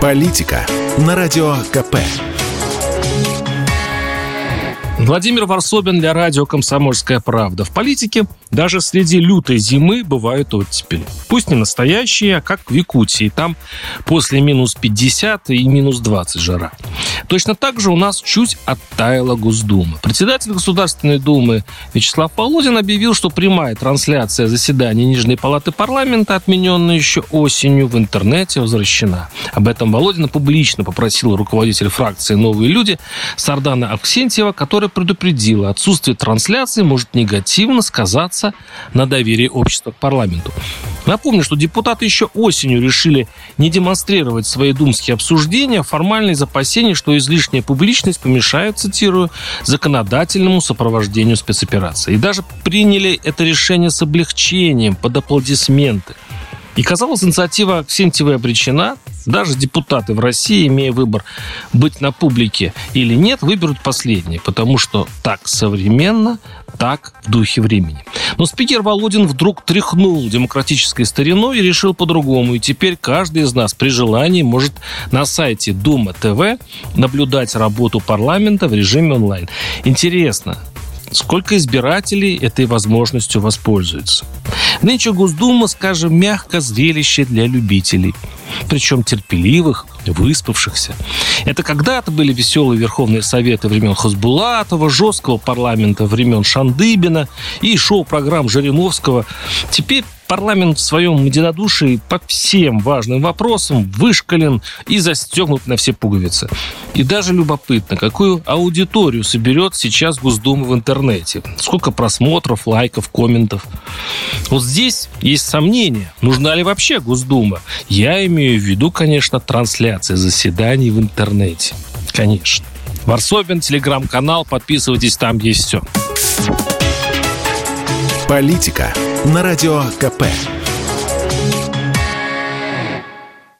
Политика на Радио КП. Владимир Варсобин для радио «Комсомольская правда». В политике даже среди лютой зимы бывают оттепели. Пусть не настоящие, а как в Якутии. Там после минус 50 и минус 20 жара. Точно так же у нас чуть оттаяла Госдума. Председатель Государственной Думы Вячеслав Володин объявил, что прямая трансляция заседания Нижней Палаты парламента, отмененная еще осенью, в интернете возвращена. Об этом Володин публично попросил руководитель фракции «Новые люди» Сардана Аксентьева, которая предупредила, отсутствие трансляции может негативно сказаться на доверии общества к парламенту. Напомню, что депутаты еще осенью решили не демонстрировать свои думские обсуждения, формально из что излишняя публичность помешает, цитирую, законодательному сопровождению спецоперации. И даже приняли это решение с облегчением, под аплодисменты. И казалось, инициатива Ксентьевой обречена. Даже депутаты в России, имея выбор быть на публике или нет, выберут последнее, потому что так современно, так в духе времени. Но спикер Володин вдруг тряхнул демократической стариной и решил по-другому. И теперь каждый из нас при желании может на сайте Дума ТВ наблюдать работу парламента в режиме онлайн. Интересно, сколько избирателей этой возможностью воспользуются? Нынче Госдума, скажем мягко, зрелище для любителей. Причем терпеливых, выспавшихся. Это когда-то были веселые Верховные Советы времен Хасбулатова, жесткого парламента времен Шандыбина и шоу-программ Жириновского. Теперь парламент в своем единодушии по всем важным вопросам вышкален и застегнут на все пуговицы. И даже любопытно, какую аудиторию соберет сейчас Госдума в интернете. Сколько просмотров, лайков, комментов. Вот здесь есть сомнения, нужна ли вообще Госдума. Я имею в виду, конечно, трансляции заседаний в интернете. Конечно. Варсобин, телеграм-канал, подписывайтесь, там есть все. Политика на Радио КП.